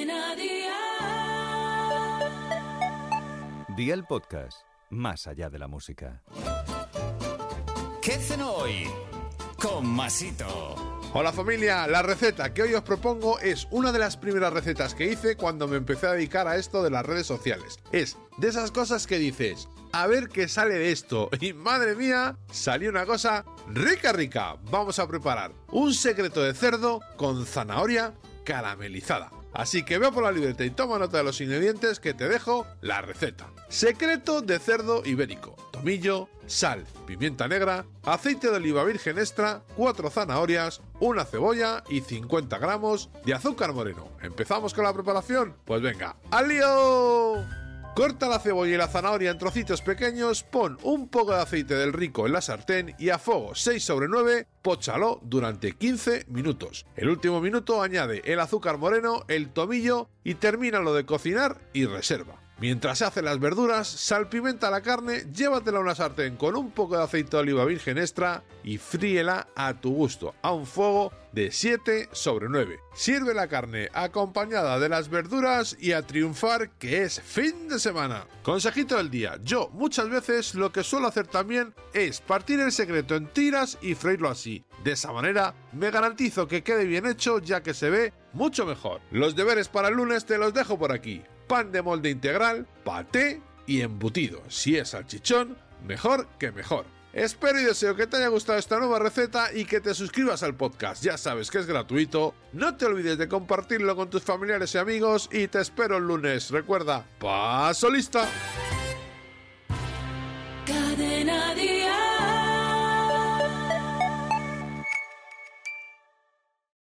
Cadena Dial. Día el podcast, más allá de la música. ¿Qué cenó hoy? Con Masito. Hola familia, la receta que hoy os propongo es una de las primeras recetas que hice cuando me empecé a dedicar a esto de las redes sociales. Es de esas cosas que dices, a ver qué sale de esto. Y madre mía, salió una cosa rica rica. Vamos a preparar un secreto de cerdo con zanahoria caramelizada. Así que ve por la libreta y toma nota de los ingredientes que te dejo la receta. Secreto de cerdo ibérico. Tomillo, sal, pimienta negra, aceite de oliva virgen extra, 4 zanahorias, una cebolla y 50 gramos de azúcar moreno. ¿Empezamos con la preparación? Pues venga, ¡al lío! Corta la cebolla y la zanahoria en trocitos pequeños, pon un poco de aceite del rico en la sartén y a fuego 6 sobre 9, póchalo durante 15 minutos. El último minuto añade el azúcar moreno, el tomillo y termínalo de cocinar y reserva. Mientras se hacen las verduras, salpimenta la carne, llévatela a una sartén con un poco de aceite de oliva virgen extra y fríela a tu gusto a un fuego de 7 sobre 9. Sirve la carne acompañada de las verduras y a triunfar que es fin de semana. Consejito del día, yo muchas veces lo que suelo hacer también es partir el secreto en tiras y freírlo así. De esa manera me garantizo que quede bien hecho ya que se ve mucho mejor. Los deberes para el lunes te los dejo por aquí pan de molde integral, paté y embutido. Si es salchichón, mejor que mejor. Espero y deseo que te haya gustado esta nueva receta y que te suscribas al podcast, ya sabes que es gratuito. No te olvides de compartirlo con tus familiares y amigos y te espero el lunes. Recuerda, paso lista. Cadena.